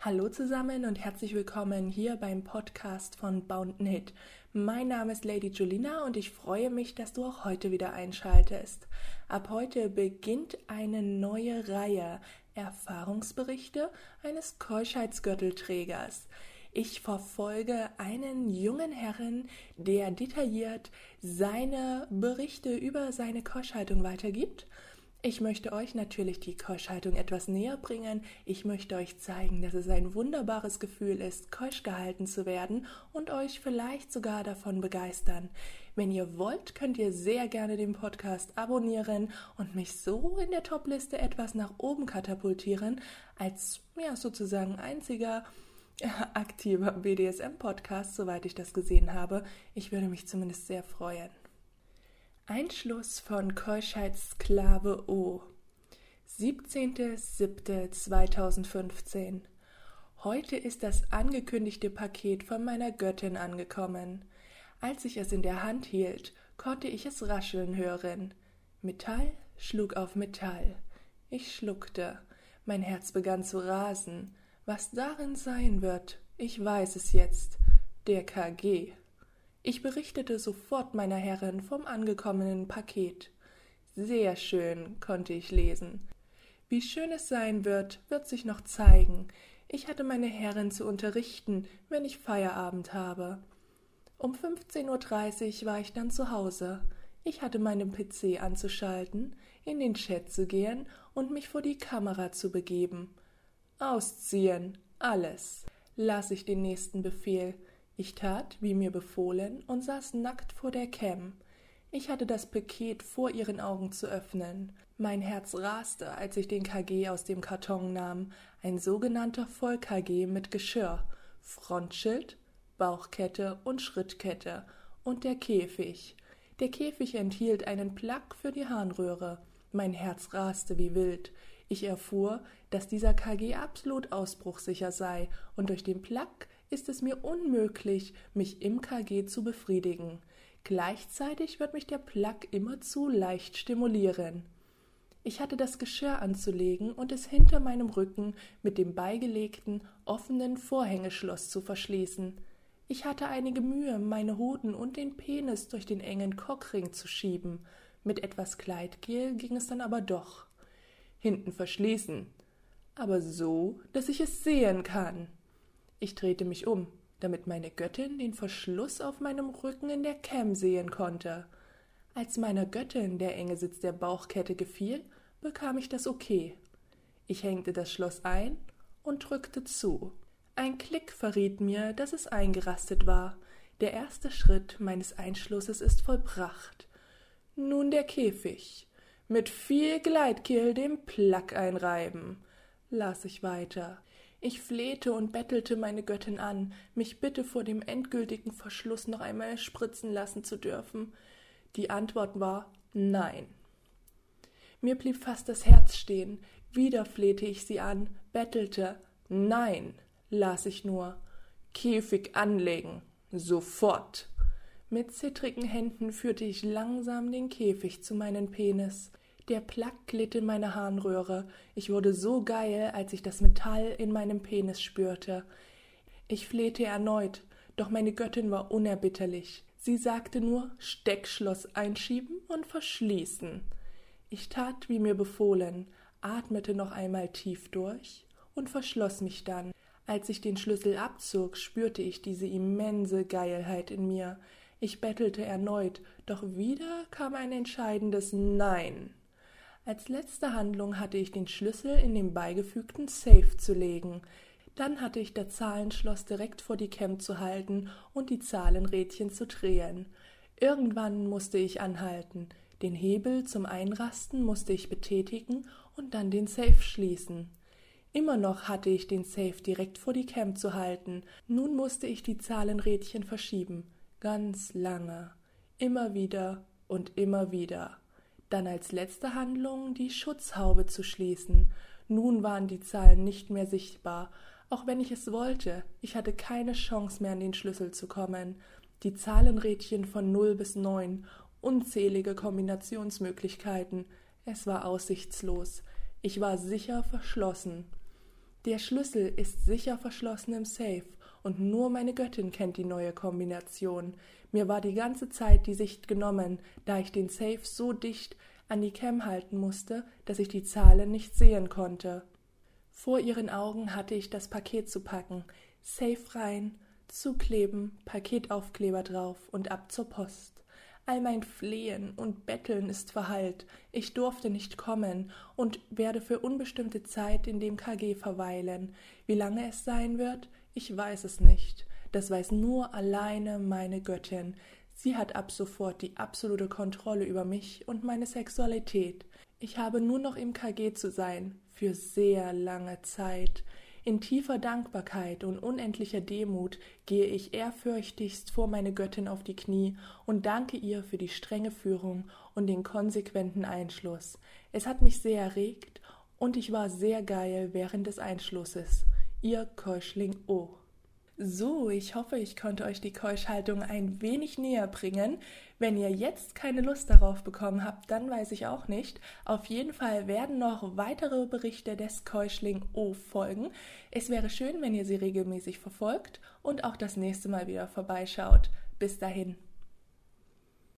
Hallo zusammen und herzlich willkommen hier beim Podcast von Bound Knit. Mein Name ist Lady Julina und ich freue mich, dass du auch heute wieder einschaltest. Ab heute beginnt eine neue Reihe Erfahrungsberichte eines Keuschheitsgürtelträgers. Ich verfolge einen jungen Herrn, der detailliert seine Berichte über seine Keuschhaltung weitergibt. Ich möchte euch natürlich die Keuschhaltung etwas näher bringen. Ich möchte euch zeigen, dass es ein wunderbares Gefühl ist, keusch gehalten zu werden und euch vielleicht sogar davon begeistern. Wenn ihr wollt, könnt ihr sehr gerne den Podcast abonnieren und mich so in der Topliste etwas nach oben katapultieren, als ja sozusagen einziger aktiver BDSM-Podcast, soweit ich das gesehen habe. Ich würde mich zumindest sehr freuen. Einschluss von Keuschheitssklave O. 17.07.2015. Heute ist das angekündigte Paket von meiner Göttin angekommen. Als ich es in der Hand hielt, konnte ich es rascheln hören. Metall schlug auf Metall. Ich schluckte. Mein Herz begann zu rasen. Was darin sein wird, ich weiß es jetzt. Der KG. Ich berichtete sofort meiner Herrin vom angekommenen Paket. Sehr schön, konnte ich lesen. Wie schön es sein wird, wird sich noch zeigen. Ich hatte meine Herrin zu unterrichten, wenn ich Feierabend habe. Um 15.30 Uhr war ich dann zu Hause. Ich hatte meinen PC anzuschalten, in den Chat zu gehen und mich vor die Kamera zu begeben. Ausziehen. Alles. Las ich den nächsten Befehl. Ich tat, wie mir befohlen, und saß nackt vor der Cam. Ich hatte das Paket vor ihren Augen zu öffnen. Mein Herz raste, als ich den KG aus dem Karton nahm. Ein sogenannter Voll-KG mit Geschirr, Frontschild, Bauchkette und Schrittkette und der Käfig. Der Käfig enthielt einen Plug für die Harnröhre. Mein Herz raste wie wild. Ich erfuhr, dass dieser KG absolut ausbruchsicher sei, und durch den Plug ist es mir unmöglich, mich im KG zu befriedigen. Gleichzeitig wird mich der Plug immerzu leicht stimulieren. Ich hatte das Geschirr anzulegen und es hinter meinem Rücken mit dem beigelegten, offenen Vorhängeschloss zu verschließen. Ich hatte einige Mühe, meine Hoden und den Penis durch den engen Cockring zu schieben. Mit etwas Kleidgel ging es dann aber doch hinten verschließen, aber so, dass ich es sehen kann. Ich drehte mich um, damit meine Göttin den Verschluss auf meinem Rücken in der Cam sehen konnte. Als meiner Göttin der enge Sitz der Bauchkette gefiel, bekam ich das Okay. Ich hängte das Schloss ein und drückte zu. Ein Klick verriet mir, dass es eingerastet war. Der erste Schritt meines Einschlusses ist vollbracht. Nun der Käfig mit viel Gleitkehl dem Plack einreiben, las ich weiter. Ich flehte und bettelte meine Göttin an, mich bitte vor dem endgültigen Verschluss noch einmal spritzen lassen zu dürfen. Die Antwort war Nein. Mir blieb fast das Herz stehen. Wieder flehte ich sie an, bettelte. Nein, las ich nur. Käfig anlegen. Sofort. Mit zittrigen Händen führte ich langsam den Käfig zu meinem Penis. Der Plack glitt in meine Harnröhre. Ich wurde so geil, als ich das Metall in meinem Penis spürte. Ich flehte erneut, doch meine Göttin war unerbitterlich. Sie sagte nur Steckschloss einschieben und verschließen. Ich tat, wie mir befohlen, atmete noch einmal tief durch und verschloss mich dann. Als ich den Schlüssel abzog, spürte ich diese immense Geilheit in mir. Ich bettelte erneut, doch wieder kam ein entscheidendes Nein. Als letzte Handlung hatte ich den Schlüssel in den beigefügten Safe zu legen. Dann hatte ich das Zahlenschloss direkt vor die Cam zu halten und die Zahlenrädchen zu drehen. Irgendwann musste ich anhalten. Den Hebel zum Einrasten musste ich betätigen und dann den Safe schließen. Immer noch hatte ich den Safe direkt vor die Cam zu halten. Nun musste ich die Zahlenrädchen verschieben. Ganz lange. Immer wieder und immer wieder. Dann als letzte Handlung die Schutzhaube zu schließen. Nun waren die Zahlen nicht mehr sichtbar, auch wenn ich es wollte. Ich hatte keine Chance mehr an den Schlüssel zu kommen. Die Zahlenrädchen von null bis neun, unzählige Kombinationsmöglichkeiten. Es war aussichtslos. Ich war sicher verschlossen. Der Schlüssel ist sicher verschlossen im Safe, und nur meine Göttin kennt die neue Kombination. Mir war die ganze Zeit die Sicht genommen, da ich den Safe so dicht an die Cam halten musste, dass ich die Zahlen nicht sehen konnte. Vor ihren Augen hatte ich das Paket zu packen, Safe rein, zukleben, Paketaufkleber drauf und ab zur Post. All mein Flehen und Betteln ist verhallt. Ich durfte nicht kommen und werde für unbestimmte Zeit in dem KG verweilen. Wie lange es sein wird, ich weiß es nicht. Das weiß nur alleine meine Göttin. Sie hat ab sofort die absolute Kontrolle über mich und meine Sexualität. Ich habe nur noch im KG zu sein, für sehr lange Zeit. In tiefer Dankbarkeit und unendlicher Demut gehe ich ehrfürchtigst vor meine Göttin auf die Knie und danke ihr für die strenge Führung und den konsequenten Einschluss. Es hat mich sehr erregt und ich war sehr geil während des Einschlusses. Ihr Keuschling O. So, ich hoffe, ich konnte euch die Keuschhaltung ein wenig näher bringen. Wenn ihr jetzt keine Lust darauf bekommen habt, dann weiß ich auch nicht. Auf jeden Fall werden noch weitere Berichte des Keuschling O folgen. Es wäre schön, wenn ihr sie regelmäßig verfolgt und auch das nächste Mal wieder vorbeischaut. Bis dahin.